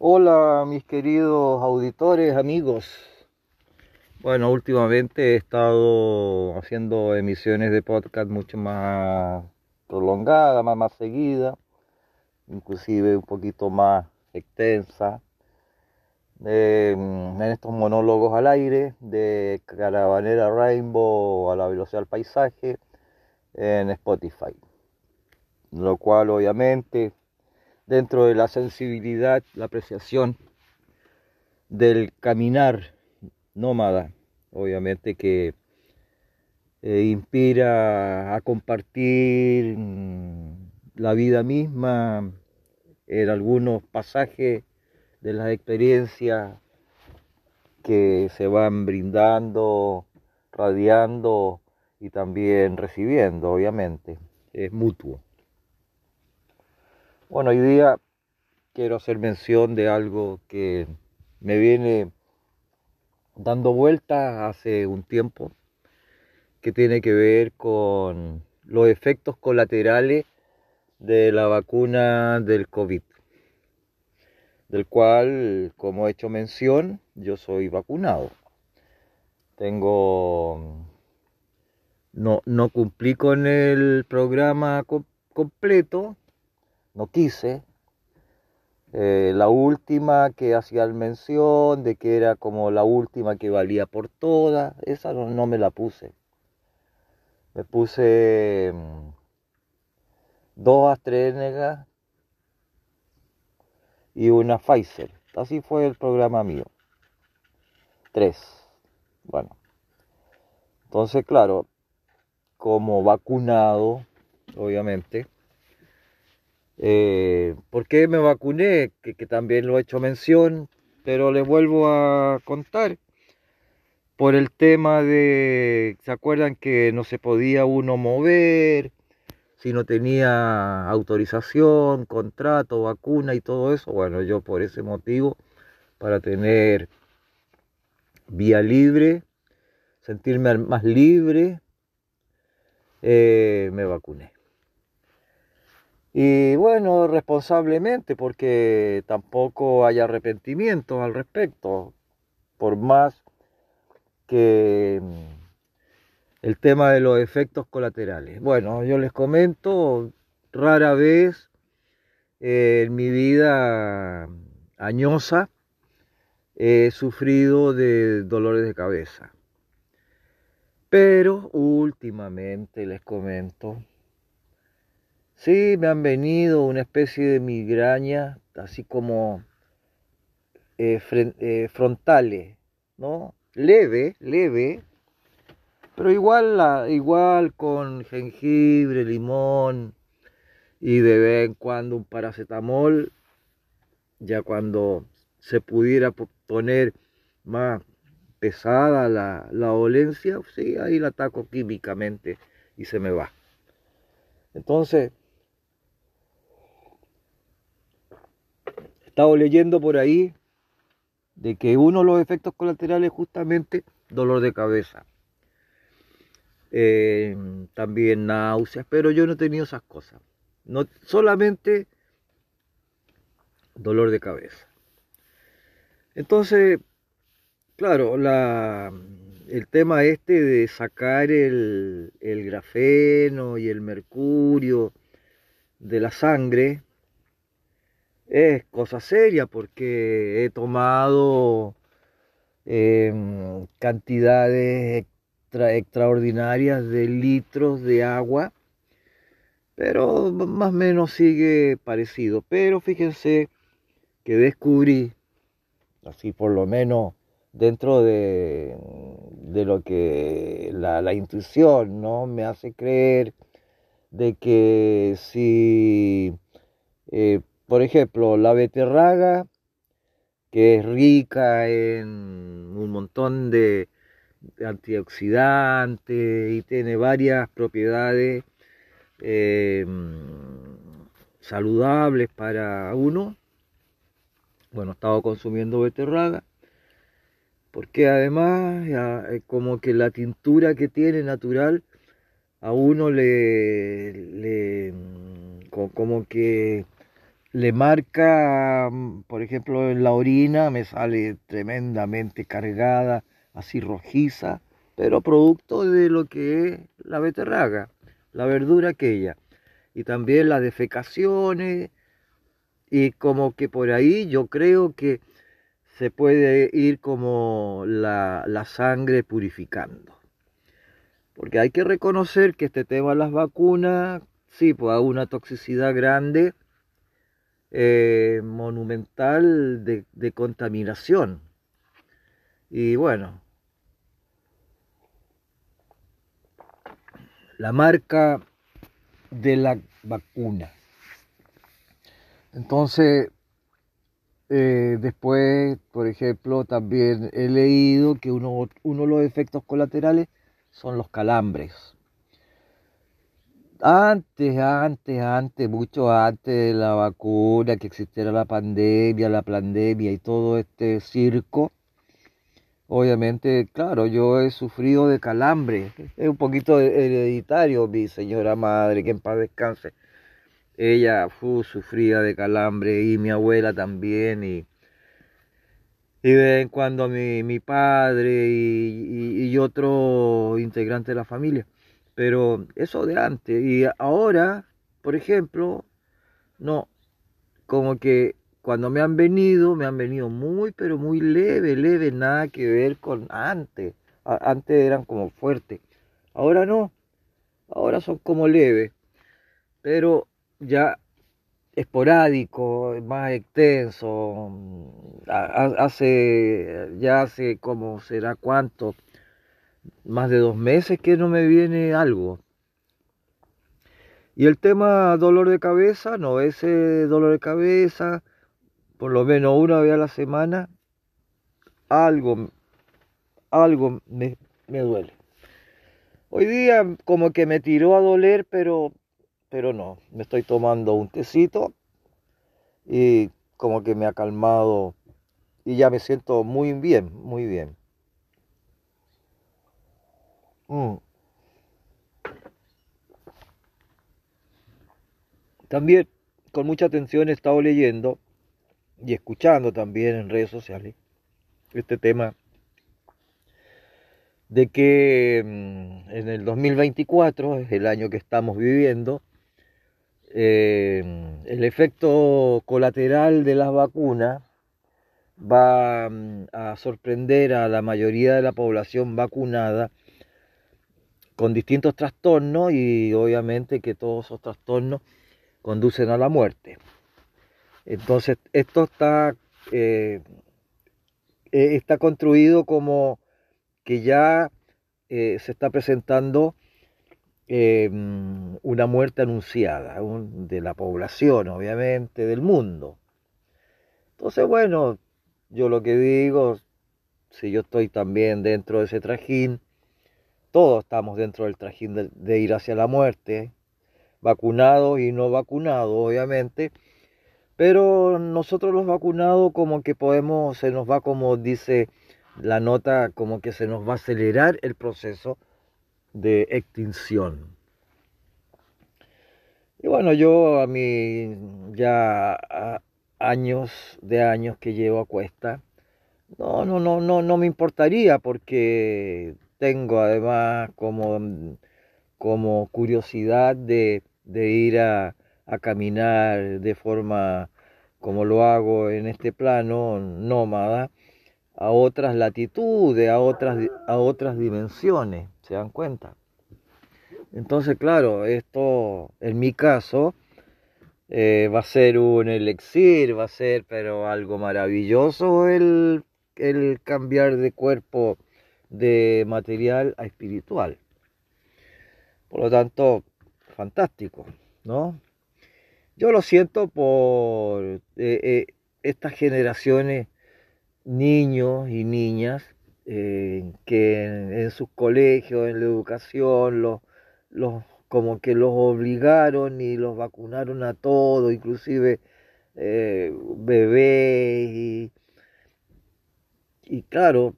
Hola mis queridos auditores, amigos. Bueno, últimamente he estado haciendo emisiones de podcast mucho más prolongadas, más, más seguidas, inclusive un poquito más extensa. en estos monólogos al aire de Caravanera Rainbow a la velocidad del paisaje en Spotify. Lo cual obviamente dentro de la sensibilidad, la apreciación del caminar nómada, obviamente que eh, inspira a compartir mm, la vida misma en algunos pasajes de las experiencias que se van brindando, radiando y también recibiendo, obviamente. Es mutuo. Bueno, hoy día quiero hacer mención de algo que me viene dando vueltas hace un tiempo, que tiene que ver con los efectos colaterales de la vacuna del COVID, del cual, como he hecho mención, yo soy vacunado. Tengo... No, no cumplí con el programa completo, no quise. Eh, la última que hacía mención de que era como la última que valía por todas, esa no, me la puse. Me puse mm, dos AstraZeneca y una Pfizer. Así fue el programa mío. Tres. Bueno. Entonces, claro, como vacunado, obviamente, eh, ¿Por qué me vacuné? Que, también lo he hecho mención, pero le vuelvo a contar. Por el tema de, ¿se acuerdan que no se podía uno mover? Si no tenía autorización, contrato, vacuna y todo eso. Bueno, yo por ese motivo, para tener vía libre, sentirme más libre, eh, me vacuné. Y bueno, responsablemente, porque tampoco hay arrepentimiento al respecto, por más que mm, el tema de los efectos colaterales. Bueno, yo les comento, rara vez eh, en mi vida añosa he sufrido de dolores de cabeza. Pero últimamente les comento, Sí, me han venido una especie de migraña, así como eh, eh, frontales, ¿no? Leve, leve, pero igual, igual con jengibre, limón y de vez en cuando un paracetamol, ya cuando se pudiera poner más pesada la, la dolencia, sí, ahí la ataco químicamente y se me va. Entonces, estado leyendo por ahí de que uno de los efectos colaterales es justamente dolor de cabeza. Eh, también náuseas, pero yo no he tenido esas cosas. No, solamente dolor de cabeza. Entonces, claro, la, el tema este de sacar el grafeno y el mercurio de la sangre, es cosa seria porque he tomado em, cantidades extraordinarias de litros de agua, pero más o menos sigue parecido. Pero fíjense que descubrí, así por lo menos dentro de, de lo que la, la, intuición ¿no? me hace creer de que si eh, por ejemplo, la beterraga, que es rica en un montón de antioxidantes y tiene varias propiedades em, saludables para uno. Bueno, he estado consumiendo beterraga porque además como que la tintura que tiene natural a uno le, le como que le marca, mm, por ejemplo, en la orina me sale tremendamente cargada, así rojiza, pero producto de lo que es la beterraga, la verdura aquella. Y también las defecaciones, y como que por ahí yo creo que se puede ir como la, la sangre purificando. Porque hay que reconocer que este tema de las vacunas, sí, pues hay una toxicidad grande, eh, monumental de, contaminación. Y bueno, la marca de la vacuna. Entonces, eh, después, por ejemplo, también he leído que uno, uno de los efectos colaterales son los calambres. Antes, antes, antes, mucho antes de la vacuna, que existiera la pandemia, la pandemia y todo este circo, obviamente, claro, yo he sufrido de calambre. Es un poquito hereditario, mi señora madre, que en paz descanse. Ella fue, sufría de calambre y mi abuela también. Y, y de vez en cuando mi, mi padre y, y, y otro integrante de la familia. Pero eso de antes. Y ahora, por ejemplo, no, como que cuando me han venido, me han venido muy, pero muy leve, leve, nada que ver con antes. Antes eran como fuertes. Ahora no. Ahora son como leves. Pero ya esporádico, más extenso. Hace, ya hace como será cuánto más de dos meses que no me viene algo. Y el tema dolor de cabeza, no, ese dolor de cabeza, por lo menos una vez a la semana, algo, algo me, me duele. Hoy día como que me tiró a doler, pero, pero no, me estoy tomando un tecito y como que me ha calmado y ya me siento muy bien, muy bien. Mm. También con mucha atención he estado leyendo y escuchando también en redes sociales este tema de que mm, en el 2024, es el año que estamos viviendo, eh, el efecto colateral de las vacunas va mm, a sorprender a la mayoría de la población vacunada con distintos trastornos y obviamente que todos esos trastornos conducen a la muerte. Entonces, esto está, eh, eh, está construido como que ya eh, se está presentando una muerte anunciada de la población, obviamente, del mundo. Entonces, bueno, yo lo que digo, si yo estoy también dentro de ese trajín, todos estamos dentro del trajín de, ir hacia la muerte, vacunados y no vacunados, obviamente. Pero nosotros los vacunados como que podemos, se nos va como dice la nota, como que se nos va a acelerar el proceso de extinción. Y bueno, yo a mí ya años de años que llevo a cuesta, no, no, no, no, no me importaría porque tengo además como, como curiosidad de, ir a, caminar de forma como lo hago en este plano nómada a otras latitudes, a otras, a otras dimensiones, ¿se dan cuenta? Entonces, claro, esto en mi caso eh, va a ser un elixir, va a ser pero algo maravilloso el, el cambiar de cuerpo de material a espiritual. Por lo tanto, fantástico, ¿no? Yo lo siento por eh, eh, estas generaciones, niños y niñas, eh, que en, sus colegios, en la educación, los, los, como que los obligaron y los vacunaron a todos, inclusive bebés y, y claro,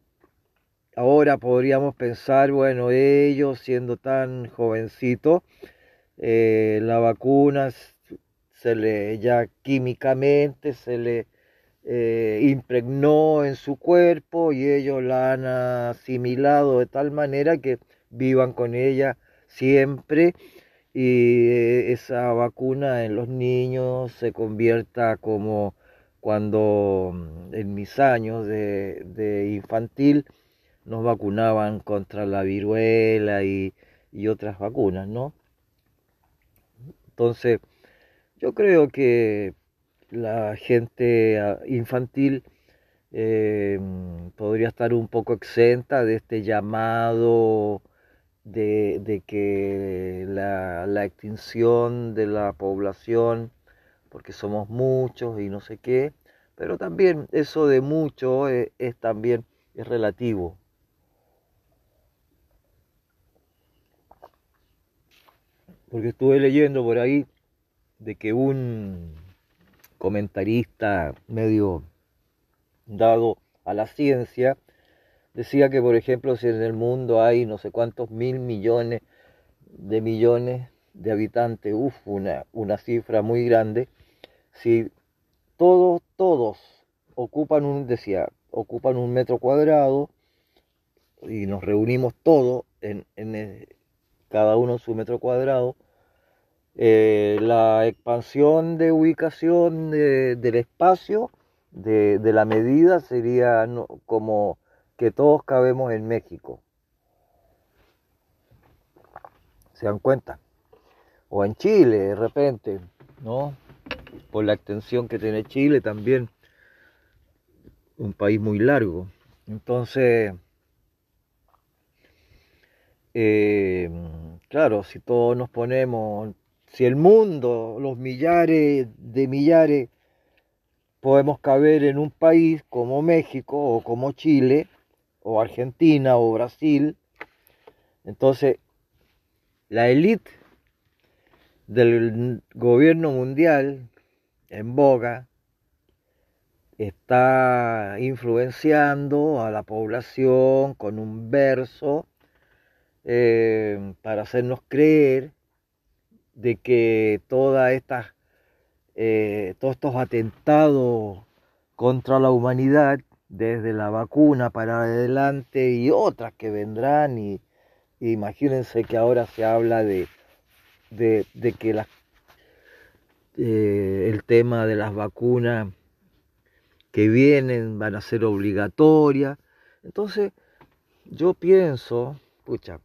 Ahora podríamos pensar, bueno, ellos siendo tan jovencitos, eh, la vacuna se le ya químicamente se le eh, impregnó en su cuerpo y ellos la han asimilado de tal manera que vivan con ella siempre y eh, esa vacuna en los niños se convierta como cuando mm, en mis años de, infantil nos vacunaban contra la viruela y, y otras vacunas, ¿no? Entonces, yo creo que la gente ah, infantil eh, podría estar un poco exenta de este llamado de, que la, extinción de la población, porque somos muchos y no sé qué, pero también eso de mucho es, es también es relativo. Porque estuve leyendo por ahí de que un comentarista medio dado a la ciencia, decía que, por ejemplo, si en el mundo hay no sé cuántos mil millones de millones de habitantes, uff, una, una cifra muy grande, si todos, todos ocupan un, decía, ocupan un metro cuadrado y nos reunimos todos en, en cada uno su metro cuadrado, eh, la expansión de ubicación del espacio de, la medida sería como que todos cabemos en México. ¿Se dan cuenta? O en Chile, de repente, ¿no? Por la extensión que tiene Chile también, un país muy largo. Entonces, eh, claro, si todos nos ponemos si el mundo, los millares de millares, podemos caber en un país como México o como Chile o Argentina o Brasil, entonces la élite del gobierno mundial en boga está influenciando a la población con un verso eh, para hacernos creer de que todas estas, eh, todos estos atentados contra la humanidad, desde la vacuna para adelante y otras que vendrán, y, imagínense que ahora se habla de, de, que eh, el tema de las vacunas que vienen van a ser obligatorias. Entonces, yo pienso, escucha,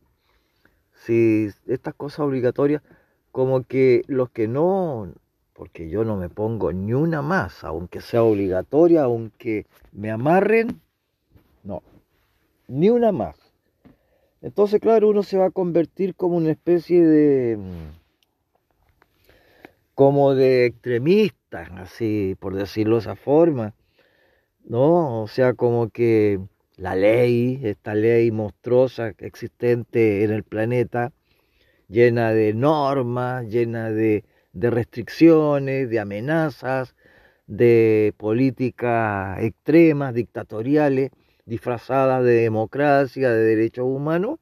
si estas cosas obligatorias como que los que no, porque yo no me pongo ni una más, aunque sea obligatoria, aunque me amarren, no, ni una más. Entonces, claro, uno se va a convertir como una especie de, como de extremista, así, por decirlo de esa forma, ¿no? O sea, como que la ley, esta ley monstruosa existente en el planeta, llena de normas, llena de, restricciones, de amenazas, de políticas extremas, dictatoriales, disfrazadas de democracia, de derechos humanos.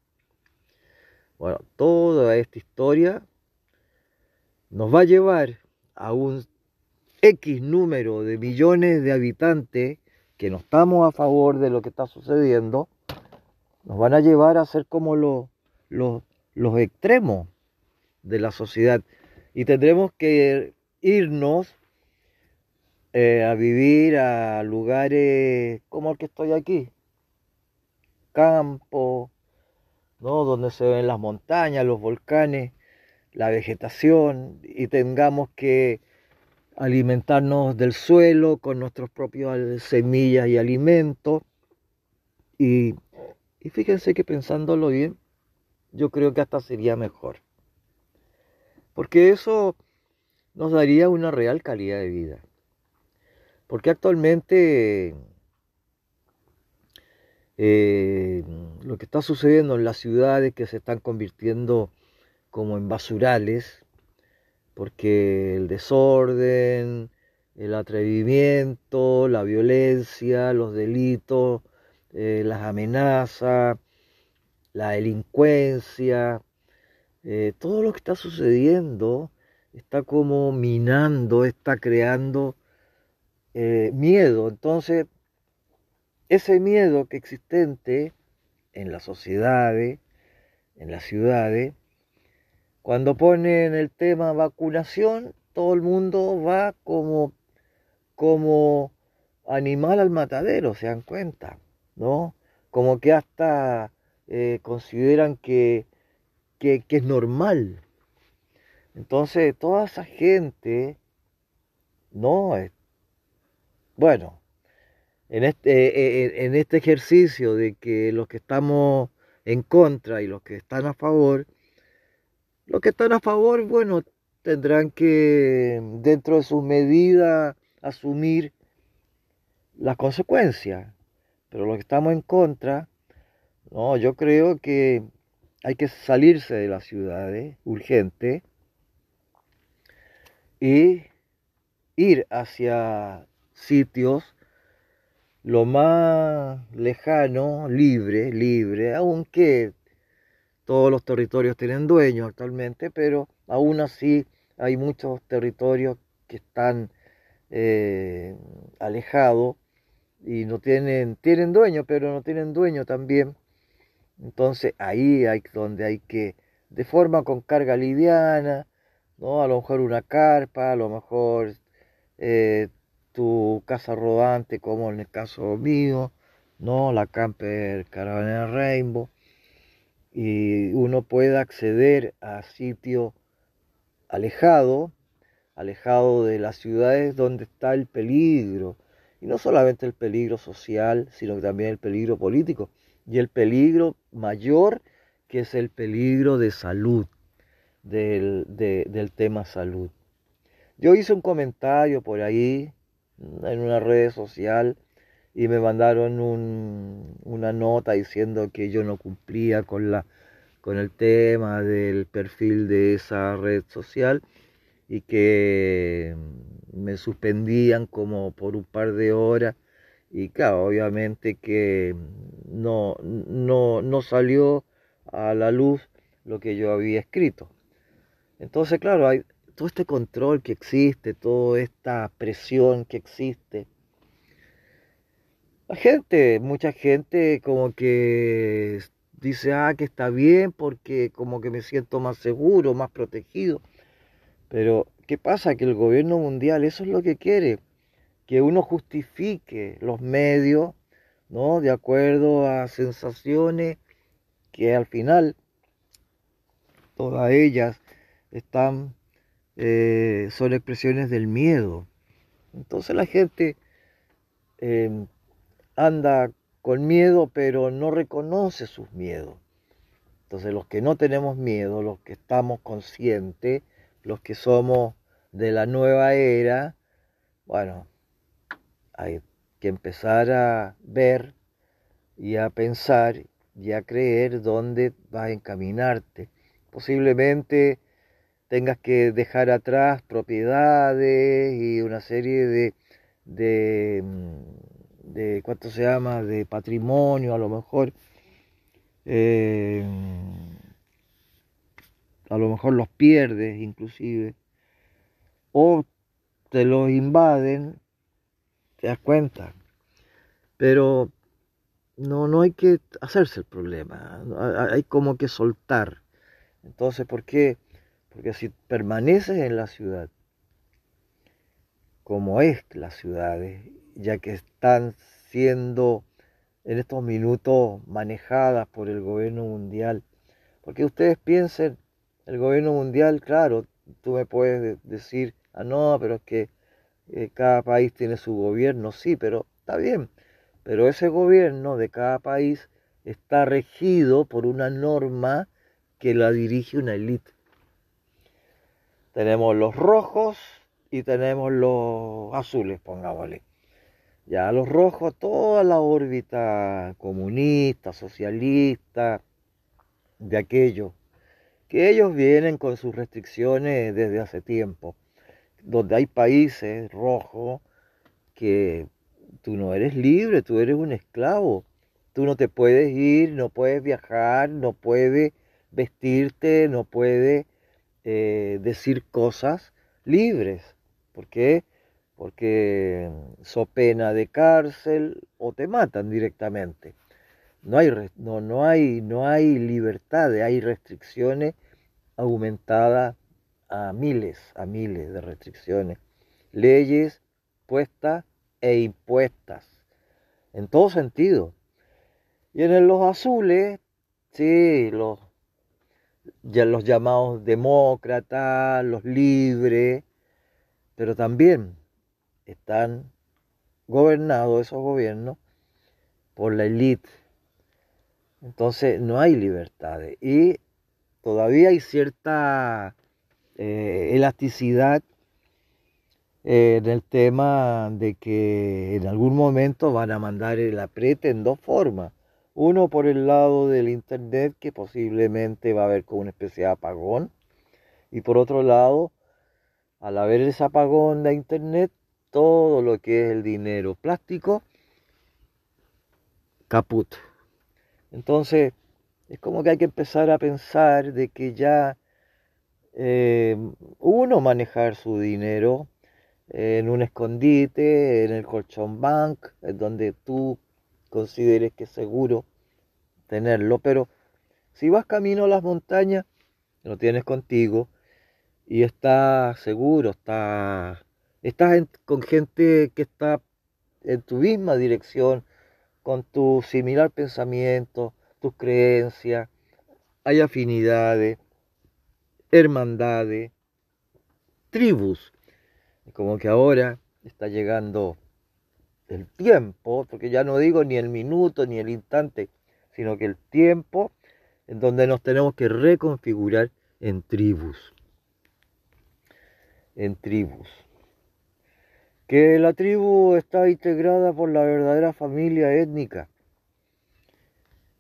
Bueno, toda esta historia nos va a llevar a un X número de millones de habitantes que no estamos a favor de lo que está sucediendo, nos van a llevar a ser como los, los, los extremos de la sociedad y tendremos que irnos eh, a vivir a lugares como el que estoy aquí, campo, ¿no? donde se ven las montañas, los volcanes, la vegetación y tengamos que alimentarnos del suelo con nuestros propios semillas y alimentos. Y, y fíjense que pensándolo bien, yo creo que hasta sería mejor. Porque eso nos daría una real calidad de vida. Porque actualmente eh, lo que está sucediendo en las ciudades que se están convirtiendo como en basurales, porque el desorden, el atrevimiento, la violencia, los delitos, eh, las amenazas, la delincuencia, eh, todo lo que está sucediendo está como minando, está creando eh, miedo. Entonces, ese miedo que existente en las sociedades, en las ciudades, cuando ponen el tema vacunación, todo el mundo va como, como animal al matadero, se dan cuenta, ¿no? Como que hasta eh, consideran que, que, es normal. Entonces, toda esa gente, no, bueno, en este, eh, eh, en este ejercicio de que los que estamos en contra y los que están a favor, los que están a favor, bueno, tendrán que, dentro de sus medidas, asumir las consecuencias. Pero los que estamos en contra, no, yo creo que hay que salirse de las ciudades urgente y ir hacia sitios lo más lejano, libre, libre, aunque todos los territorios tienen dueños actualmente, pero aún así hay muchos territorios que están eh, alejados y no tienen, tienen dueño, pero no tienen dueño también. Entonces ahí hay donde hay que, de forma con carga liviana, ¿no? A lo mejor una carpa, a lo mejor eh, tu casa rodante, como en el caso mío, ¿no? La camper Caravana Rainbow. Y uno puede acceder a sitios alejados, alejado de las ciudades donde está el peligro, y no solamente el peligro social, sino también el peligro político y el peligro mayor que es el peligro de salud, del, del tema salud. Yo hice un comentario por ahí en una red social y me mandaron un, una nota diciendo que yo no cumplía con, la, con el tema del perfil de esa red social y que me suspendían como por un par de horas y claro, obviamente que no, no, no salió a la luz lo que yo había escrito. Entonces, claro, hay todo este control que existe, toda esta presión que existe. La gente, mucha gente como que dice, ah, que está bien porque como que me siento más seguro, más protegido. Pero, ¿qué pasa? Que el gobierno mundial eso es lo que quiere, que uno justifique los medios, ¿no? De acuerdo a sensaciones que al final todas ellas están, eh, son expresiones del miedo. Entonces la gente em, anda con miedo, pero no reconoce sus miedos. Entonces los que no tenemos miedo, los que estamos conscientes, los que somos de la nueva era, bueno, hay que empezar a ver y a pensar y a creer dónde vas a encaminarte. Posiblemente tengas que dejar atrás propiedades y una serie de, de, mm, de ¿cuánto se llama?, de patrimonio a lo mejor. Eh, a lo mejor los pierdes inclusive, o te los invaden, te das cuenta. Pero no, no hay que hacerse el problema, hay como que soltar. Entonces, ¿por qué? Porque si permaneces en la ciudad, como es las ciudades, ya que están siendo en estos minutos manejadas por el gobierno mundial, porque ustedes piensen el gobierno mundial, claro, tú me puedes decir, ah, no, pero es que eh, cada país tiene su gobierno, sí, pero está bien, pero ese gobierno de cada país está regido por una norma que la dirige una élite. Tenemos los rojos y tenemos los azules, pongámosle. Ya los rojos, toda la órbita comunista, socialista, de aquello que ellos vienen con sus restricciones desde hace tiempo, donde hay países rojos que tú no eres libre, tú eres un esclavo, tú no te puedes ir, no puedes viajar, no puedes vestirte, no puedes eh, decir cosas libres. ¿Por qué? Porque so pena de cárcel o te matan directamente. No hay, no, no hay, no hay libertad, hay restricciones aumentadas a miles, a miles de restricciones. Leyes puestas e impuestas, en todo sentido. Y en los azules, sí, los, ya los llamados demócratas, los libres, pero también están gobernados esos gobiernos por la élite. Entonces no hay libertades y todavía hay cierta eh, elasticidad eh, en el tema de que en algún momento van a mandar el aprete en dos formas. Uno por el lado del Internet, que posiblemente va a haber como una especie de apagón. Y por otro lado, al haber ese apagón de Internet, todo lo que es el dinero plástico, caput. Entonces, es como que hay que empezar a pensar de que ya eh, uno manejar su dinero en un escondite, en el colchón bank, donde tú consideres que es seguro tenerlo, pero si vas camino a las montañas, lo tienes contigo y estás seguro, estás, con gente que está en tu misma dirección, con tu similar pensamiento, tus creencias, hay afinidades, hermandades, tribus. Como que ahora está llegando el tiempo, porque ya no digo ni el minuto ni el instante, sino que el tiempo en donde nos tenemos que reconfigurar en tribus. En tribus. Que la tribu está integrada por la verdadera familia étnica.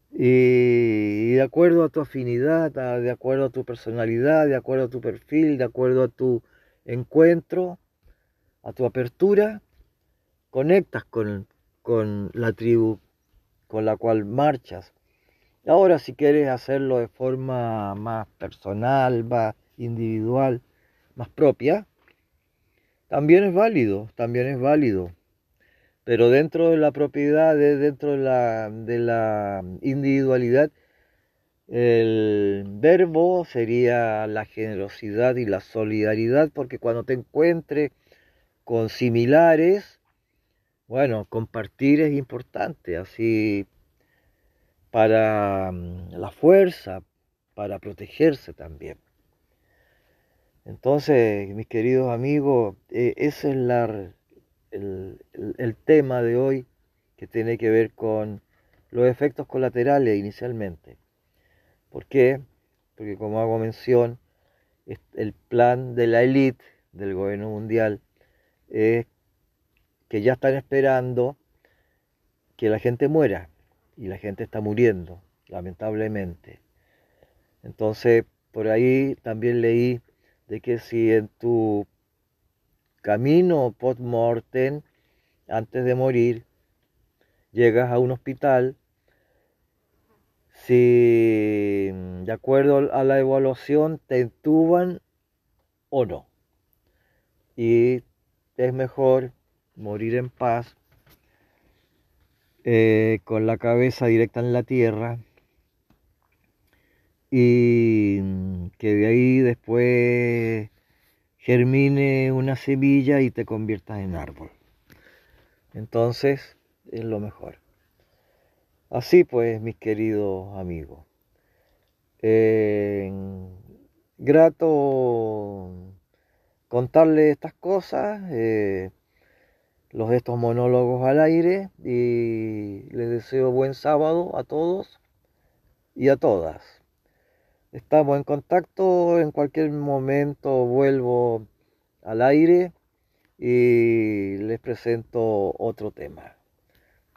Y, de acuerdo a tu afinidad, de acuerdo a tu personalidad, de acuerdo a tu perfil, de acuerdo a tu encuentro, a tu apertura, conectas con, la tribu con la cual marchas. Ahora si quieres hacerlo de forma más personal, más individual, más propia, también es válido, también es válido. Pero dentro de la propiedad, dentro de la, de la individualidad, el verbo sería la generosidad y la solidaridad, porque cuando te encuentres con similares, bueno, compartir es importante, así para mm, la fuerza, para protegerse también. Entonces, mis queridos amigos, eh, ese es el, el tema de hoy que tiene que ver con los efectos colaterales inicialmente. ¿Por qué? Porque como hago mención, el plan de la élite del gobierno mundial es que ya están esperando que la gente muera y la gente está muriendo, lamentablemente. Entonces, por ahí también leí de que si en tu camino post-mortem, antes de morir, llegas a un hospital, si de acuerdo a la evaluación te entuban o no. Y es mejor morir en paz, eh, con la cabeza directa en la tierra y que de ahí después germine una semilla y te conviertas en árbol. Entonces es lo mejor. Así pues, mis queridos amigos. grato contarles estas cosas. Eh, los estos monólogos al aire y les deseo buen sábado a todos y a todas. Estamos en contacto, en cualquier momento vuelvo al aire y les presento otro tema.